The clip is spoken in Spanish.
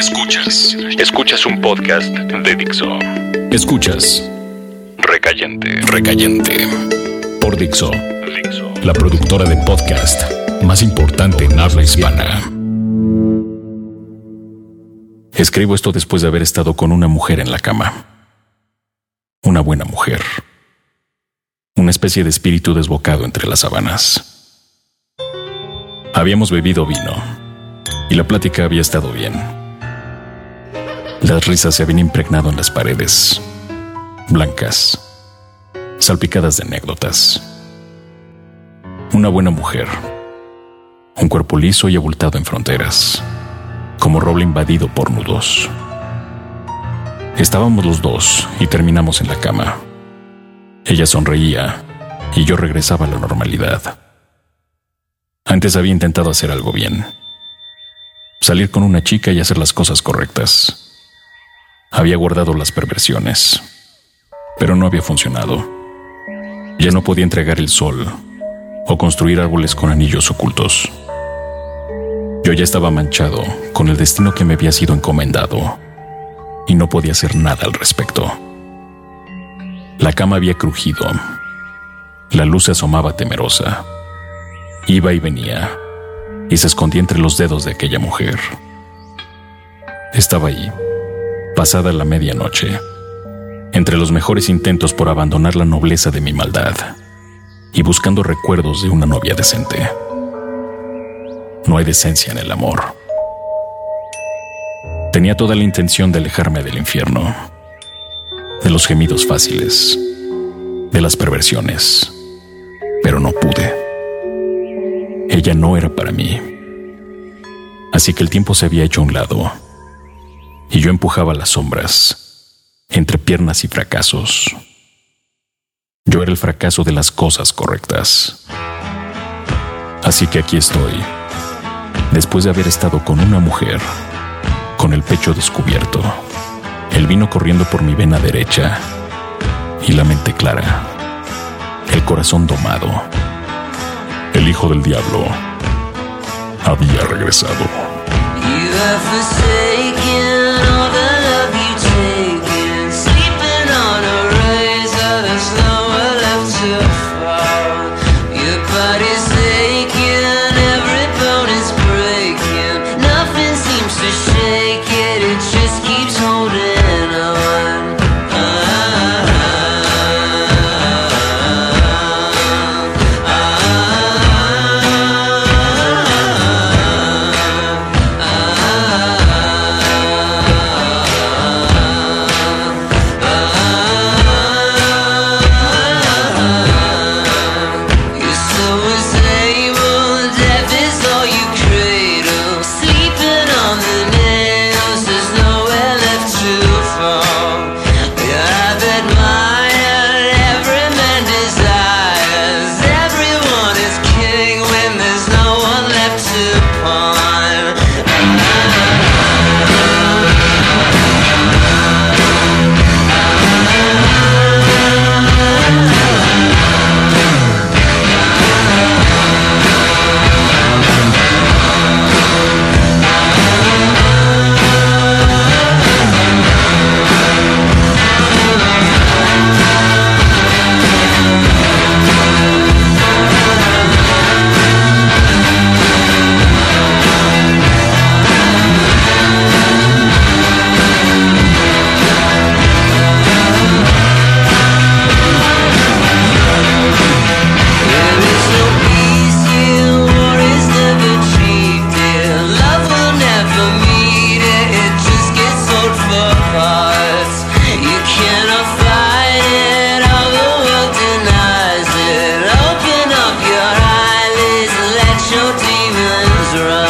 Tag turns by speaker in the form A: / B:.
A: Escuchas. Escuchas un podcast de Dixo.
B: Escuchas
A: Recayente.
B: Recayente por Dixo,
A: Dixo.
B: la productora de podcast más importante en habla hispana. Escribo esto después de haber estado con una mujer en la cama. Una buena mujer. Una especie de espíritu desbocado entre las sábanas. Habíamos bebido vino y la plática había estado bien. Las risas se habían impregnado en las paredes, blancas, salpicadas de anécdotas. Una buena mujer, un cuerpo liso y abultado en fronteras, como roble invadido por nudos. Estábamos los dos y terminamos en la cama. Ella sonreía y yo regresaba a la normalidad. Antes había intentado hacer algo bien. Salir con una chica y hacer las cosas correctas. Había guardado las perversiones, pero no había funcionado. Ya no podía entregar el sol o construir árboles con anillos ocultos. Yo ya estaba manchado con el destino que me había sido encomendado y no podía hacer nada al respecto. La cama había crujido. La luz se asomaba temerosa. Iba y venía y se escondía entre los dedos de aquella mujer. Estaba ahí, pasada la medianoche, entre los mejores intentos por abandonar la nobleza de mi maldad y buscando recuerdos de una novia decente. No hay decencia en el amor. Tenía toda la intención de alejarme del infierno, de los gemidos fáciles, de las perversiones, pero no pude. Ella no era para mí. Así que el tiempo se había hecho a un lado y yo empujaba las sombras entre piernas y fracasos. Yo era el fracaso de las cosas correctas. Así que aquí estoy, después de haber estado con una mujer, con el pecho descubierto, el vino corriendo por mi vena derecha y la mente clara, el corazón domado. El hijo del diablo había regresado.
C: mirror